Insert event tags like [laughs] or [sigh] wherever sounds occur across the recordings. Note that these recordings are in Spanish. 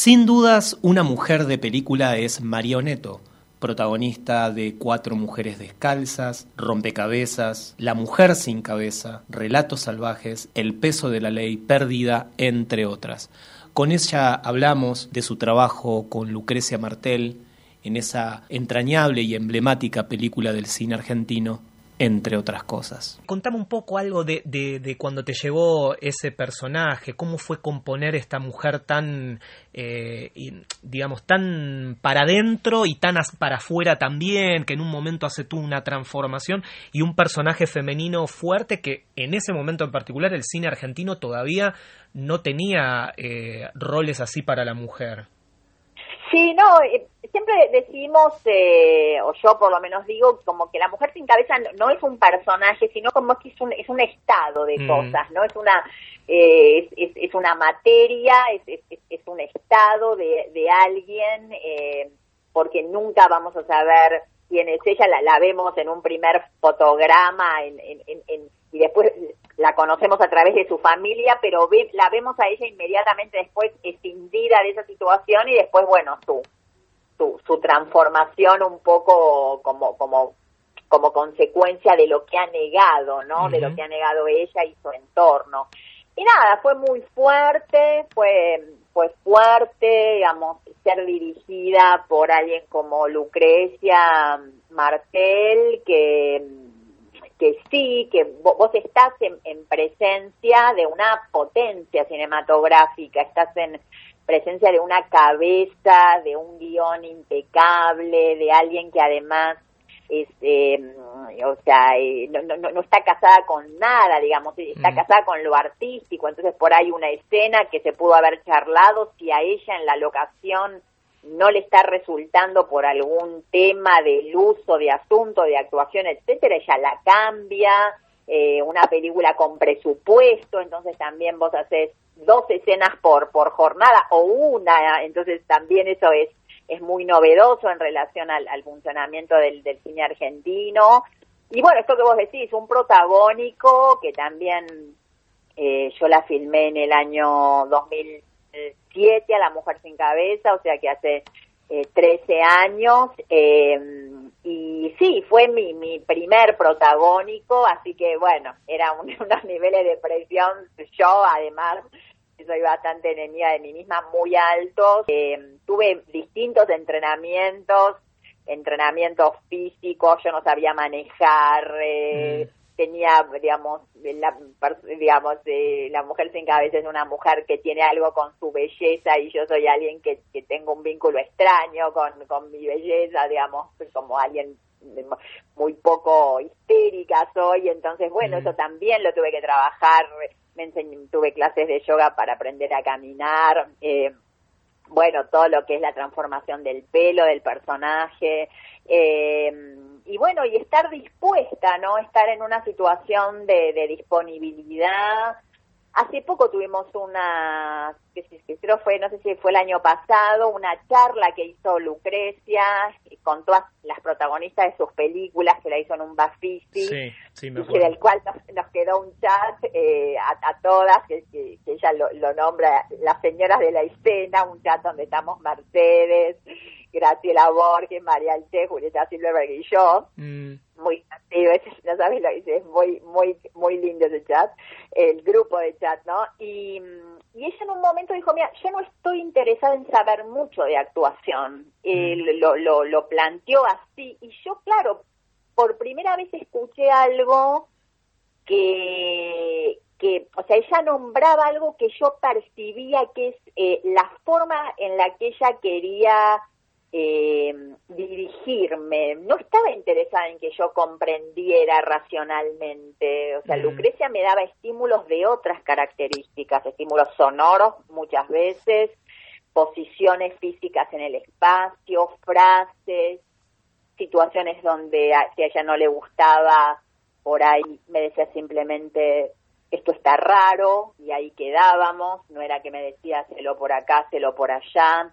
Sin dudas, una mujer de película es Marioneto, protagonista de Cuatro mujeres descalzas, Rompecabezas, La mujer sin cabeza, Relatos salvajes, El peso de la ley, Perdida, entre otras. Con ella hablamos de su trabajo con Lucrecia Martel en esa entrañable y emblemática película del cine argentino, entre otras cosas. Contame un poco algo de, de, cuando te llevó ese personaje, cómo fue componer esta mujer tan, eh, digamos, tan para adentro y tan para afuera también, que en un momento hace tú una transformación y un personaje femenino fuerte que en ese momento en particular el cine argentino todavía no tenía eh, roles así para la mujer. Sí, no, eh, siempre decimos, eh, o yo por lo menos digo, como que la mujer sin cabeza no, es un personaje, sino como que es un, es un estado de mm. cosas, ¿no? Es una, eh, es, es, una materia, es, es, es un estado de, de alguien, eh, porque nunca vamos a saber quién es ella, la, la vemos en un primer fotograma en, en, en, y después la conocemos a través de su familia, pero la vemos a ella inmediatamente después escindida de esa situación y después, bueno, su, su, su transformación un poco como, como, como consecuencia de lo que ha negado, ¿no? De lo que ha negado ella y su entorno. Y nada, fue muy fuerte, fue, fue fuerte, digamos, ser dirigida por alguien como Lucrecia Martel, que que sí, que vos estás en, presencia de una potencia cinematográfica, estás en presencia de una cabeza, de un guion impecable, de alguien que además es, eh, o sea, eh, no, no, no, está casada con nada, digamos, está casada con lo artístico, entonces por ahí una escena que se pudo haber charlado si a ella en la locación no le está resultando por algún tema del uso de asunto, de actuación, etcétera, ella la cambia, eh, una película con presupuesto, entonces también vos haces dos escenas por, por jornada o una, entonces también eso es, es muy novedoso en relación al, funcionamiento del, del cine argentino. Y bueno, esto que vos decís, un protagónico que también eh, yo la filmé en el año 2000 siete a La Mujer Sin Cabeza, o sea que hace eh, 13 años. Eh, y sí, fue mi, mi primer protagónico, así que bueno, era [laughs] unos niveles de presión, yo además soy bastante enemiga de mí misma, muy altos. Eh, tuve distintos entrenamientos, entrenamientos físicos, yo no sabía manejar, eh, tenía, digamos, la, digamos, eh, la mujer sin cabeza es una mujer que tiene algo con su belleza y yo soy alguien que, que tengo un vínculo extraño con, con mi belleza, digamos, como alguien muy poco histérica soy, entonces, bueno, eso también lo tuve que trabajar, me enseñé, tuve clases de yoga para aprender a caminar, eh, bueno, todo lo que es la transformación del pelo, del personaje, eh, y bueno, y estar dispuesta, ¿no? Estar en una situación de, de disponibilidad. Hace poco tuvimos una, que, creo fue, no sé si fue el año pasado, una charla que hizo Lucrecia con todas las protagonistas de sus películas, que la hizo en un Bafisi, sí, sí, del cual nos, quedó un chat eh, a, todas, que, que, ella lo, lo, nombra las señoras de la escena, un chat donde estamos Mercedes, Graciela Borges, María Alche, Julieta Silverberg y yo. Mm. Muy activo, no sabes lo que dice, es muy, muy, muy lindo ese chat, el grupo de chat, ¿no? Y, y ella en un momento dijo, mira, yo no estoy interesada en saber mucho de actuación. Mm. lo, lo, lo planteó así. Y yo, claro, por primera vez escuché algo que, que, o sea, ella nombraba algo que yo percibía que es eh, la forma en la que ella quería eh, dirigirme, no estaba interesada en que yo comprendiera racionalmente, o sea, mm. Lucrecia me daba estímulos de otras características, estímulos sonoros muchas veces, posiciones físicas en el espacio, frases, situaciones donde a, si a ella no le gustaba, por ahí me decía simplemente esto está raro y ahí quedábamos, no era que me decía hacelo por acá, hacelo por allá,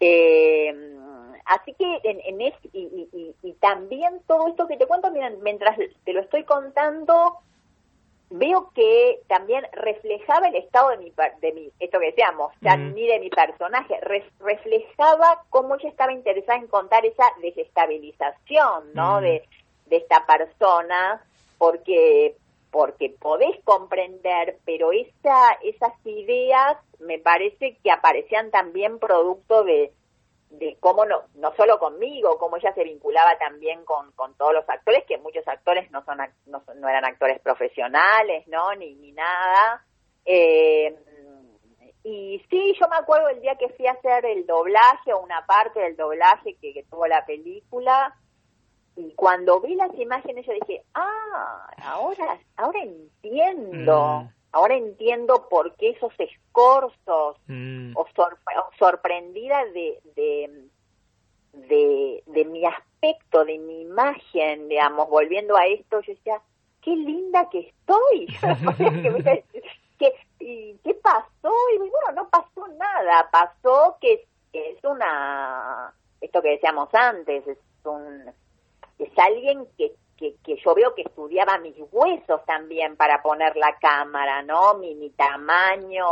eh, así que en, en es, y, y, también todo esto que te cuento, mientras te lo estoy contando, veo que también reflejaba el estado de mi, de mi esto que decíamos, ya ni de mi personaje, reflejaba cómo ella estaba interesada en contar esa desestabilización, ¿no? De, de esta persona, porque porque podés comprender, pero esa, esas ideas me parece que aparecían también producto de, de cómo no, no solo conmigo, cómo ella se vinculaba también con, todos los actores, que muchos actores no son no, no eran actores profesionales, ¿no? Ni, ni nada. Eh, y sí, yo me acuerdo el día que fui a hacer el doblaje o una parte del doblaje que, que tuvo la película, y cuando vi las imágenes yo dije, ah, ahora, ahora entiendo, mm. ahora entiendo por qué esos escorzos mm. o, sorprendida de, de, de, mi aspecto, de mi imagen, digamos, volviendo a esto, yo decía, qué linda que estoy. [laughs] [laughs] ¿Qué, y, ¿Qué pasó? Y bueno, no pasó nada, pasó que es una, esto que decíamos antes, es un es alguien que, que, que, yo veo que estudiaba mis huesos también para poner la cámara, ¿no? Mi, mi tamaño,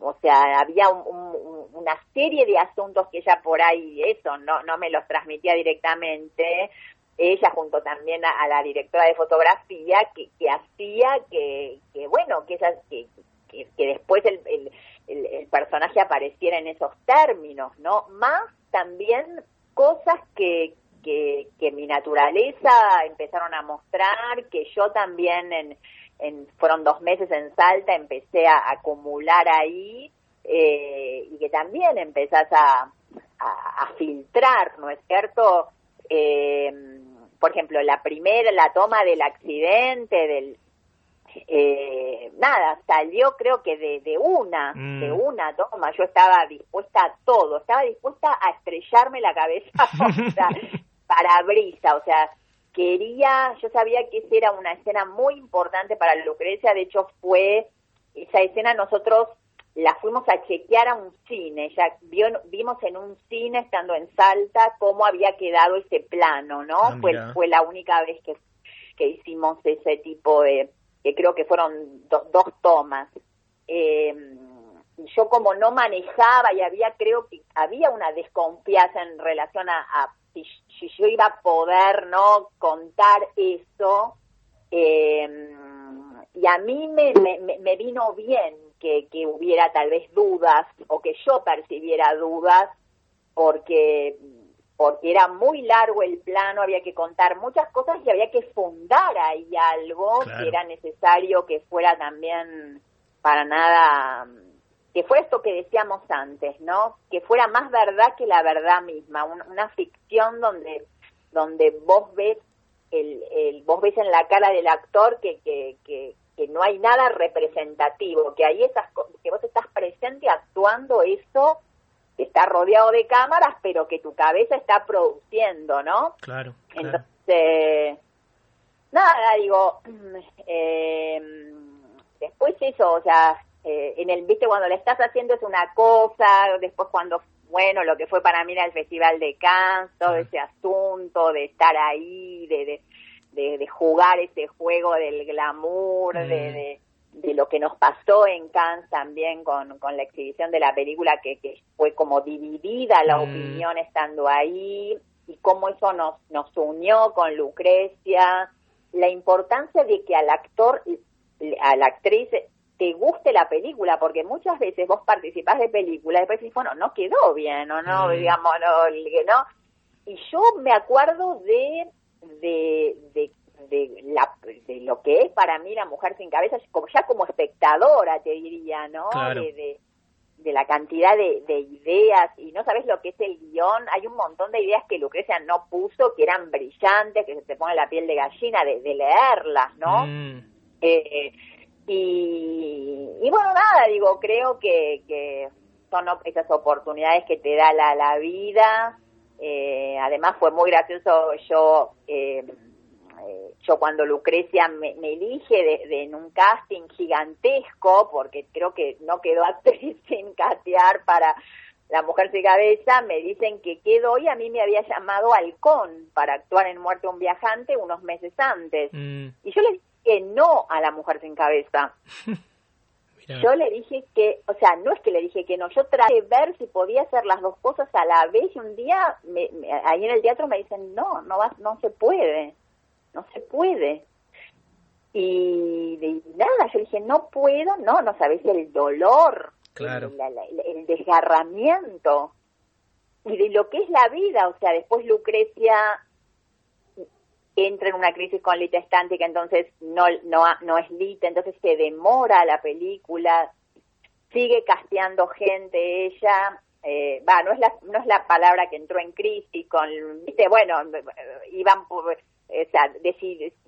o sea, había una serie de asuntos que ella por ahí, eso, no, no me los transmitía directamente, ella junto también a, la directora de fotografía, que, que hacía que, que, bueno, que, ella, que, que, después el, el, el personaje apareciera en esos términos, ¿no? Más también cosas que, que, que mi naturaleza empezaron a mostrar, que yo también en, en fueron dos meses en Salta, empecé a acumular ahí eh, y que también empezás a, a, filtrar, ¿no es cierto? Eh, por ejemplo, la primera, la toma del accidente, del... Eh, nada, salió creo que de, de una, de mm. una toma, yo estaba dispuesta a todo, estaba dispuesta a estrellarme la cabeza, [laughs] para brisa, o sea, quería, yo sabía que esa era una escena muy importante para Lucrecia, de hecho fue, esa escena nosotros la fuimos a chequear a un cine, ya vimos en un cine estando en Salta cómo había quedado ese plano, ¿no? Ah, fue, fue la única vez que, que hicimos ese tipo de, que creo que fueron dos tomas. Eh, yo como no manejaba y había, creo que había una desconfianza en relación a si, yo iba a poder no contar eso eh, y a mí me, me, vino bien que, que hubiera tal vez dudas o que yo percibiera dudas porque porque era muy largo el plano, había que contar muchas cosas y había que fundar ahí algo que era necesario que fuera también para nada que fue esto que decíamos antes, ¿no? Que fuera más verdad que la verdad misma, una ficción donde donde vos ves el, el vos ves en la cara del actor que, que, que, que no hay nada representativo, que ahí esas que vos estás presente actuando eso que está rodeado de cámaras, pero que tu cabeza está produciendo, ¿no? Claro. Entonces, nada, digo, [clears throat] eh, después eso, o sea, eh, en el, viste, cuando le estás haciendo es una cosa, después cuando, bueno, lo que fue para mí era el Festival de Cannes, todo ese asunto de estar ahí, de, de, de, jugar ese juego del glamour, de, de, lo que nos pasó en Cannes también con, con la exhibición de la película, que, que fue como dividida la opinión estando ahí, y cómo eso nos, nos unió con Lucrecia, la importancia de que al actor, a la actriz te guste la película, porque muchas veces vos participás de películas y después decís, bueno, no quedó bien, o no, digamos, no, no. Y yo me acuerdo de, de, de, de, la, de lo que es para mí la mujer sin cabeza, como, ya como espectadora, te diría, ¿no? De, de, la cantidad de, de ideas, y no sabes lo que es el guion, hay un montón de ideas que Lucrecia no puso, que eran brillantes, que se te pone la piel de gallina de, leerlas, ¿no? Mm. Eh, y, y bueno, nada, digo, creo que, que son esas oportunidades que te da la, la vida. Eh, además fue muy gracioso yo eh, eh, yo cuando Lucrecia me, elige de, en un casting gigantesco porque creo que no quedó [laughs] actriz sin catear para la mujer sin cabeza me dicen que quedó y a mí me había llamado Halcón para actuar en Muerte un viajante unos meses antes mm. y yo le dije que no a la mujer sin cabeza. [laughs] Yo le dije que, o sea, no es que le dije que no, yo traté de ver si podía hacer las dos cosas a la vez y un día ahí en el teatro me dicen, no, no, va, no se puede, no se puede. Y de nada, yo dije, no puedo, no, no sabes el dolor, claro. el, desgarramiento y de lo que es la vida, o sea, después Lucrecia entra en una crisis con Lita Estante que entonces no, no, no es Lita, entonces se demora la película, sigue casteando gente ella, eh, va, no es la no es la palabra que entró en crisis con, viste, bueno, iban o sea,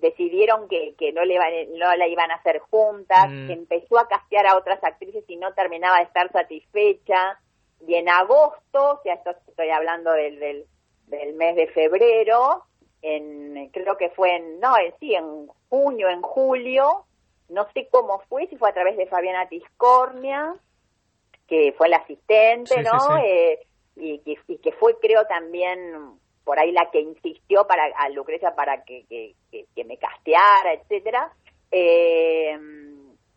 decidieron que, que no, le no la iban a hacer juntas, mm. empezó a castear a otras actrices y no terminaba de estar satisfecha, y en agosto, o sea, esto estoy hablando del, del, del mes de febrero, en, creo que fue en, no, en, sí, en junio, en julio, no sé cómo fue, si fue a través de Fabiana Tiscornia, que fue la asistente, ¿no? Eh, y, y, que fue, creo, también por ahí la que insistió para a Lucrecia para que, que, que, me casteara, etcétera, eh,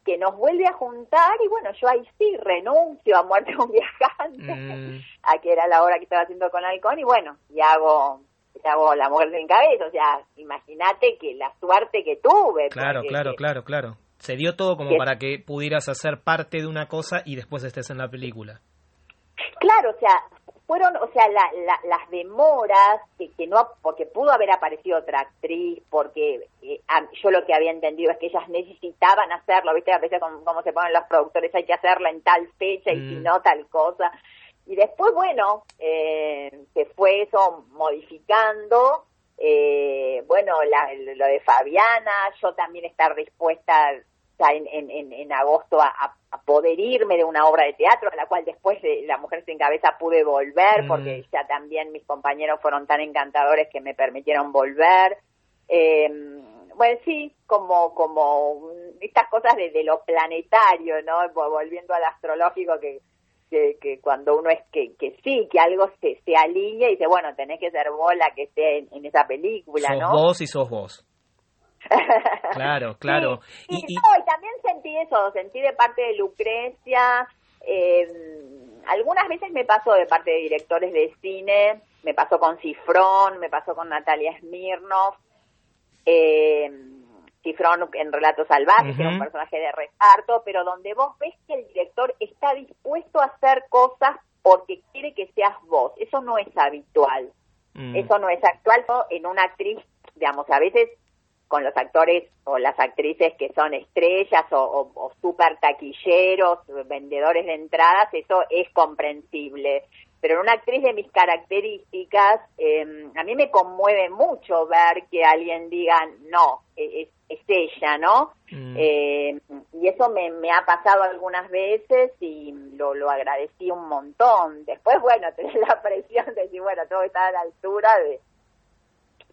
que nos vuelve a juntar y bueno, yo ahí sí renuncio a Muerte un [laughs] Viajante, mm. a que era la obra que estaba haciendo con Halcón y bueno, y hago La Mujer sin Cabeza, o sea, imagínate que la suerte que tuve. Claro, claro, claro, claro. Se dio todo como para que pudieras hacer parte de una cosa y después estés en la película. Claro, o sea, fueron, o sea, las demoras que, que, no, porque pudo haber aparecido otra actriz, porque eh, yo lo que había entendido es que ellas necesitaban hacerlo, viste, a veces como, se ponen los productores, hay que hacerla en tal fecha y si mm. no tal cosa. Y después, bueno, eh, se fue eso modificando. Eh, bueno, lo de Fabiana, yo también estar dispuesta en, en, en agosto a, poder irme de una obra de teatro, a la cual después de La Mujer sin Cabeza pude volver, mm. porque ya también mis compañeros fueron tan encantadores que me permitieron volver. Eh, bueno, sí, como, como estas cosas de, de, lo planetario, ¿no? Volviendo al astrológico que que, cuando uno es que, que sí, que algo se, se alinea y dice, bueno, tenés que ser vos la que esté en, esa película, sos ¿no? vos y sos vos. [laughs] claro, claro. y, y, también sentí eso, sentí de parte de Lucrecia, eh, algunas veces me pasó de parte de directores de cine, me pasó con Cifrón, me pasó con Natalia Smirnov, eh, Cifrón en Relatos Salvajes, un personaje de reparto, pero donde vos ves que el director está dispuesto a hacer cosas porque quiere que seas vos. Eso no es habitual. Mm. Eso no es actual en una actriz, digamos, a veces con los actores o las actrices que son estrellas o, o, o super taquilleros, vendedores de entradas, eso es comprensible pero en una actriz de mis características, em, a mí me conmueve mucho ver que alguien diga, no, e, es, es ella, ¿no? Mm. Em, y eso me, me, ha pasado algunas veces y lo, lo agradecí un montón. Después, bueno, [laughs] tener la presión de decir, bueno, todo está a la altura de,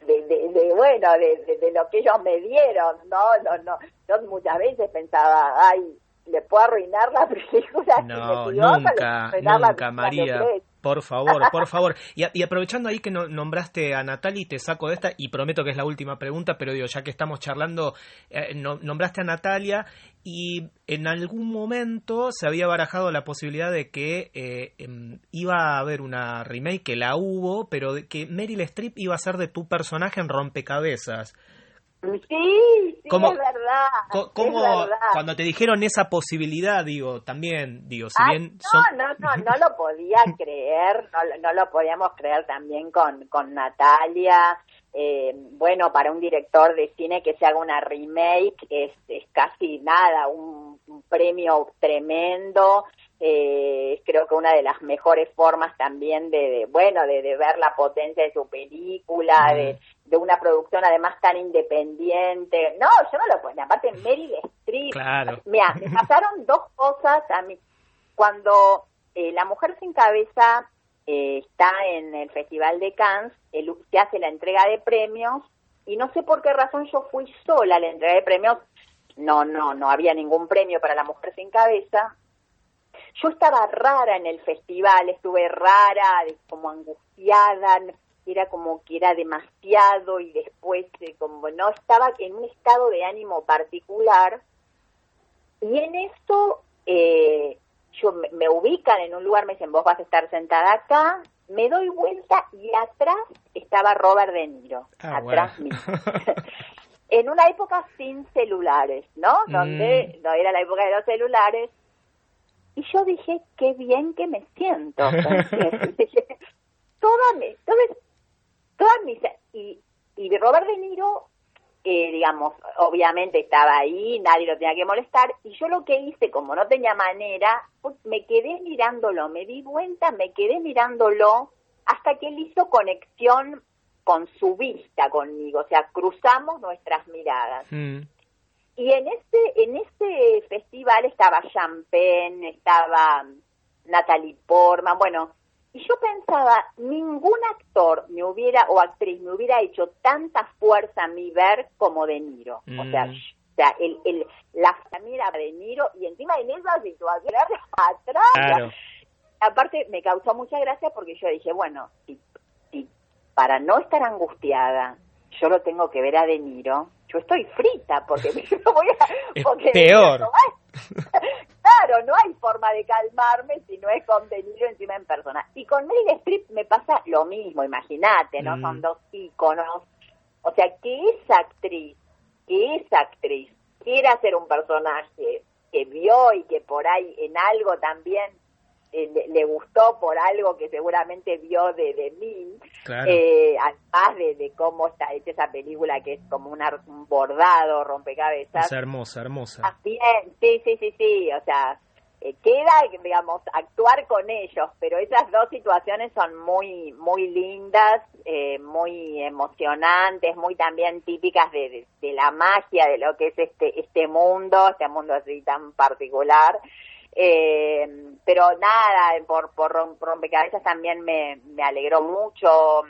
de, de, bueno, de, de, lo que ellos me dieron, ¿no? No, no. Yo muchas veces pensaba, ay, le puedo arruinar la [laughs] película. No, nunca, nunca, María. Por favor, por favor. Y, aprovechando ahí que nombraste a Natalie, te saco de esta y prometo que es la última pregunta, pero digo, ya que estamos charlando, eh, nombraste a Natalia y en algún momento se había barajado la posibilidad de que eh, em, iba a haber una remake, que la hubo, pero de que Meryl Streep iba a ser de tu personaje en Rompecabezas. Sí, sí, es verdad. ¿Cómo, cuando te dijeron esa posibilidad, digo, también, digo, si bien... No, no, no, no lo podía [laughs] creer, no, no lo podíamos creer también con, con Natalia. Eh, bueno, para un director de cine que se haga una remake es, es casi nada, un, premio tremendo. Eh, creo que una de las mejores formas también de, bueno, de, de, ver la potencia de su película, de, de una producción además tan independiente. No, yo no lo puedo. Aparte, Meryl Streep. Claro. Mira, me [laughs] pasaron dos cosas a mí. Cuando eh, La Mujer Sin Cabeza eh, está en el Festival de Cannes, el, se hace la entrega de premios y no sé por qué razón yo fui sola a la entrega de premios. No, no, no había ningún premio para La Mujer Sin Cabeza. Yo estaba rara en el festival, estuve rara, como angustiada, era como que era demasiado y después eh, como no estaba en un estado de ánimo particular y en esto eh, yo me, ubican en un lugar, me dicen, vos vas a estar sentada acá, me doy vuelta y atrás estaba Robert De Niro, ah, atrás mío. [laughs] en una época sin celulares, ¿no? Donde mm. no era la época de los celulares. Y yo dije, qué bien que me siento. [laughs] toda mi, toda mis, y, y Robert De Niro eh, digamos, obviamente estaba ahí, nadie lo tenía que molestar, y yo lo que hice, como no tenía manera, pues, me quedé mirándolo, me di vuelta, me quedé mirándolo, hasta que él hizo conexión con su vista conmigo, o sea, cruzamos nuestras miradas. Mm. Y en este, en este festival estaba Champagne, estaba Natalie Portman, bueno, y yo pensaba, ningún actor me hubiera, o actriz, me hubiera hecho tanta fuerza a mi ver como De Niro. O sea, mm. o sea el, el, la familia de Niro, y encima en esa situación, atrás. Aparte, me causó mucha gracia porque yo dije, bueno, si, para no estar angustiada, yo lo tengo que ver a De Niro, yo estoy frita porque [laughs] yo voy a... Porque peor. [laughs] claro, no hay forma de calmarme si no es contenido encima en persona. Y con Meryl Streep me pasa lo mismo, imagínate, ¿no? Son mm. dos íconos. O sea, que esa actriz, que esa actriz quiera ser un personaje que vio y que por ahí en algo también eh, le, gustó por algo que seguramente vio de, de mí, eh, además de, cómo está hecha esa película que es como un bordado, rompecabezas. Es hermosa, hermosa. También, sí, sí, sí, sí, o sea, eh, queda, digamos, actuar con ellos, pero esas dos situaciones son muy, muy lindas, eh, muy emocionantes, muy también típicas de, de, la magia de lo que es este, este mundo, este mundo así tan particular. Eh, pero nada, por, por rompecabezas también me, me alegró mucho.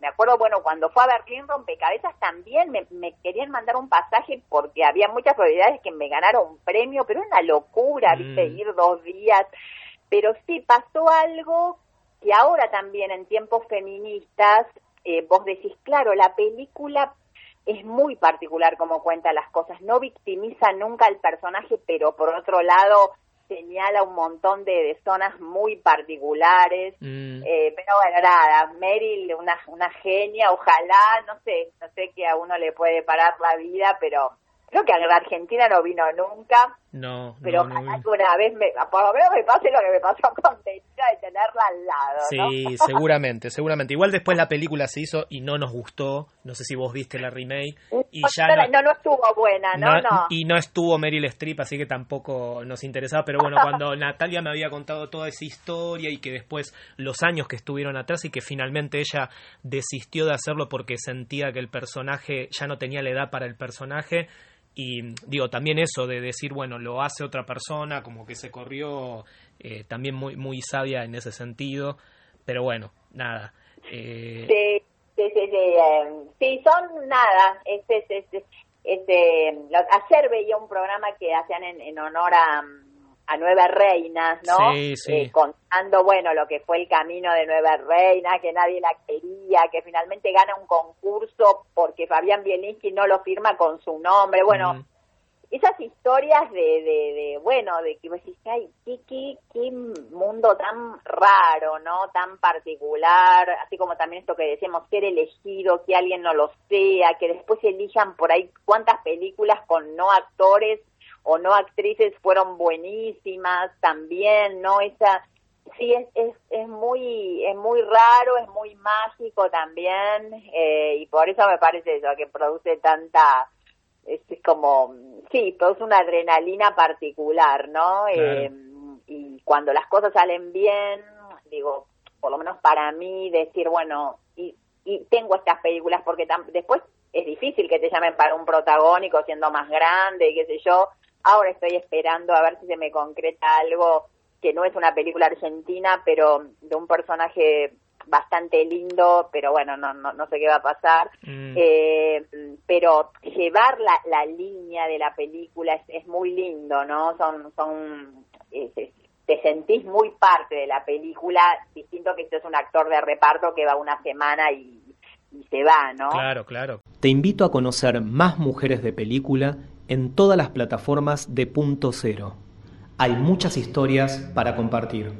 Me acuerdo, bueno, cuando fue a Berlín Rompecabezas también me, me querían mandar un pasaje porque había muchas probabilidades que me ganara un premio, pero una locura, viste, mm. ir dos días. Pero sí, pasó algo que ahora también en tiempos feministas, eh, vos decís, claro, la película es muy particular como cuenta las cosas, no victimiza nunca al personaje, pero por otro lado señala un montón de, zonas muy particulares, mm. eh, pero bueno, nada, Meryl, una, una genia, ojalá, no sé, no sé que a uno le puede parar la vida, pero creo que a la Argentina no vino nunca. No, pero no, alguna vez, me, por lo menos me pase lo que me pasó [laughs] con de tenerla al lado. Sí, seguramente, seguramente. Igual después la película se hizo y no nos gustó. No sé si vos viste la remake. Y ya no, no, estuvo buena, ¿no? no, Y no estuvo Meryl Streep, así que tampoco nos interesaba. Pero bueno, cuando [laughs] Natalia me había contado toda esa historia y que después los años que estuvieron atrás y que finalmente ella desistió de hacerlo porque sentía que el personaje ya no tenía la edad para el personaje y digo, también eso de decir, bueno, lo hace otra persona, como que se corrió, eh, también muy, muy sabia en ese sentido, pero bueno, nada. Eh... Sí, sí, sí, sí, em, son nada, este, este, este, ayer veía un programa que hacían en, en honor a a Nueva Reinas, ¿no? Sí, sí. Eh, contando, bueno, lo que fue el camino de Nueva Reina, que nadie la quería, que finalmente gana un concurso porque Fabián Bielinski no lo firma con su nombre. Bueno, esas historias de, de, de, bueno, de que vos decís, ay, qué, qué, qué mundo tan raro, ¿no? Tan particular, así como también esto que decíamos, ser elegido, que alguien no lo sea, que después elijan por ahí cuántas películas con no actores o no actrices fueron buenísimas también, ¿no? Esa sí es, es, es muy es muy raro, es muy mágico también eh, y por eso me parece eso que produce tanta es, como sí, produce una adrenalina particular, ¿no? Eh, y cuando las cosas salen bien, digo, por lo menos para mí decir, bueno, y, y tengo estas películas porque después es difícil que te llamen para un protagónico siendo más grande y qué sé yo, Ahora estoy esperando a ver si se me concreta algo que no es una película argentina, pero de un personaje bastante lindo, pero bueno, no, no, no sé qué va a pasar. Mm. Eh, pero llevar la, la línea de la película es, es muy lindo, ¿no? Son, son te sentís muy parte de la película, distinto que si es un actor de reparto que va una semana y, y se va, ¿no? Claro, claro. Te invito a conocer más mujeres de película en todas las plataformas de Punto Cero. Hay muchas historias para compartir.